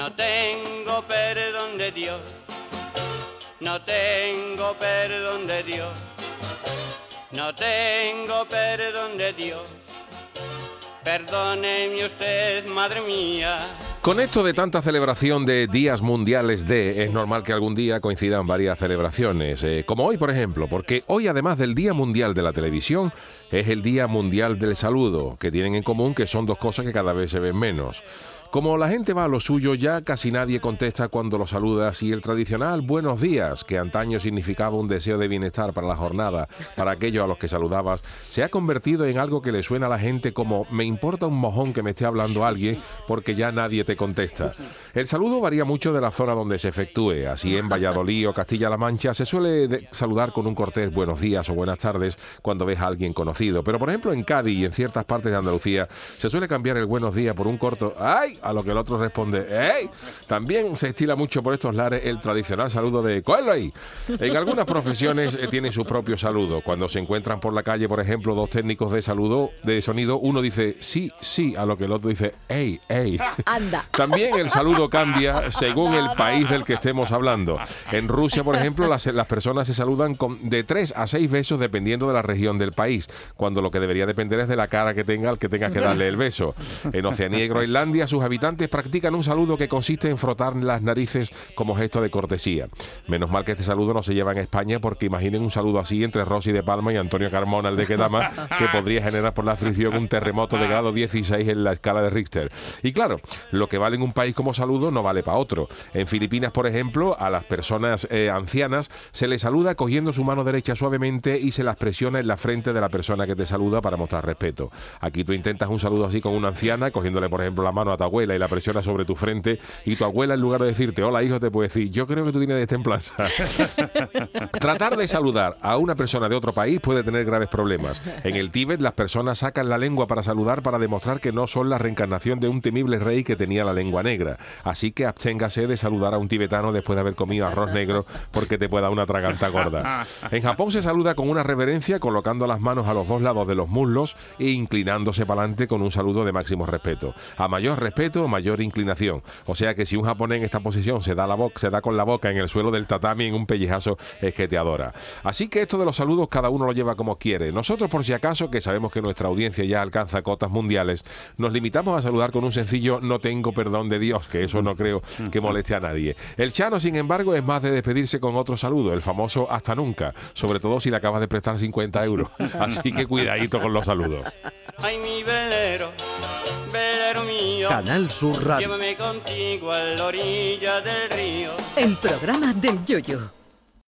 No tengo perdón de Dios, no tengo perdón de Dios, no tengo perdón de Dios. Perdóneme usted, madre mía. Con esto de tanta celebración de días mundiales de, es normal que algún día coincidan varias celebraciones, eh, como hoy por ejemplo, porque hoy además del Día Mundial de la Televisión, es el Día Mundial del Saludo, que tienen en común que son dos cosas que cada vez se ven menos. Como la gente va a lo suyo, ya casi nadie contesta cuando lo saludas y el tradicional buenos días, que antaño significaba un deseo de bienestar para la jornada, para aquellos a los que saludabas, se ha convertido en algo que le suena a la gente como me importa un mojón que me esté hablando alguien porque ya nadie te contesta. El saludo varía mucho de la zona donde se efectúe. Así en Valladolid o Castilla-La Mancha se suele saludar con un cortés buenos días o buenas tardes cuando ves a alguien conocido. Pero por ejemplo en Cádiz y en ciertas partes de Andalucía se suele cambiar el buenos días por un corto ¡ay! A lo que el otro responde, ¡Ey! También se estila mucho por estos lares el tradicional saludo de ¡Cuelo ahí! En algunas profesiones eh, tienen su propio saludo. Cuando se encuentran por la calle, por ejemplo, dos técnicos de saludo, de sonido, uno dice sí, sí, a lo que el otro dice ¡Ey, ey! Anda. También el saludo cambia según el país del que estemos hablando. En Rusia, por ejemplo, las, las personas se saludan con de tres a seis besos dependiendo de la región del país, cuando lo que debería depender es de la cara que tenga el que tenga que darle el beso. En Oceanía y Groenlandia, sus habitantes practican un saludo que consiste en frotar las narices como gesto de cortesía. Menos mal que este saludo no se lleva en España porque imaginen un saludo así entre Rosy de Palma y Antonio Carmona, el de Quedama, que podría generar por la fricción un terremoto de grado 16 en la escala de Richter. Y claro, lo que vale en un país como saludo no vale para otro. En Filipinas, por ejemplo, a las personas eh, ancianas se les saluda cogiendo su mano derecha suavemente y se las presiona en la frente de la persona que te saluda para mostrar respeto. Aquí tú intentas un saludo así con una anciana, cogiéndole, por ejemplo, la mano a tu abuela y la presiona sobre tu frente y tu abuela en lugar de decirte hola hijo te puede decir yo creo que tú tienes destemplanza. Tratar de saludar a una persona de otro país puede tener graves problemas. En el Tíbet las personas sacan la lengua para saludar para demostrar que no son la reencarnación de un temible rey que tenía la lengua negra. Así que absténgase de saludar a un tibetano después de haber comido arroz negro porque te pueda una traganta gorda. En Japón se saluda con una reverencia colocando las manos a los dos lados de los muslos e inclinándose para adelante con un saludo de máximo respeto. A mayor respeto, mayor inclinación. O sea que si un japonés en esta posición se da, la boca, se da con la boca en el suelo del tatami en un pellejazo es que te adora. Así que esto de los saludos cada uno lo lleva como quiere. Nosotros por si acaso, que sabemos que nuestra audiencia ya alcanza cotas mundiales, nos limitamos a saludar con un sencillo no tengo perdón de Dios, que eso no creo que moleste a nadie. El Chano, sin embargo, es más de despedirse con otro saludo, el famoso hasta nunca, sobre todo si le acabas de prestar 50 euros. Así que cuidadito con los saludos. Ay, mi velero, velero mío. Canal Sur Radio. Llévame contigo a la orilla del río. El programa del Yoyo.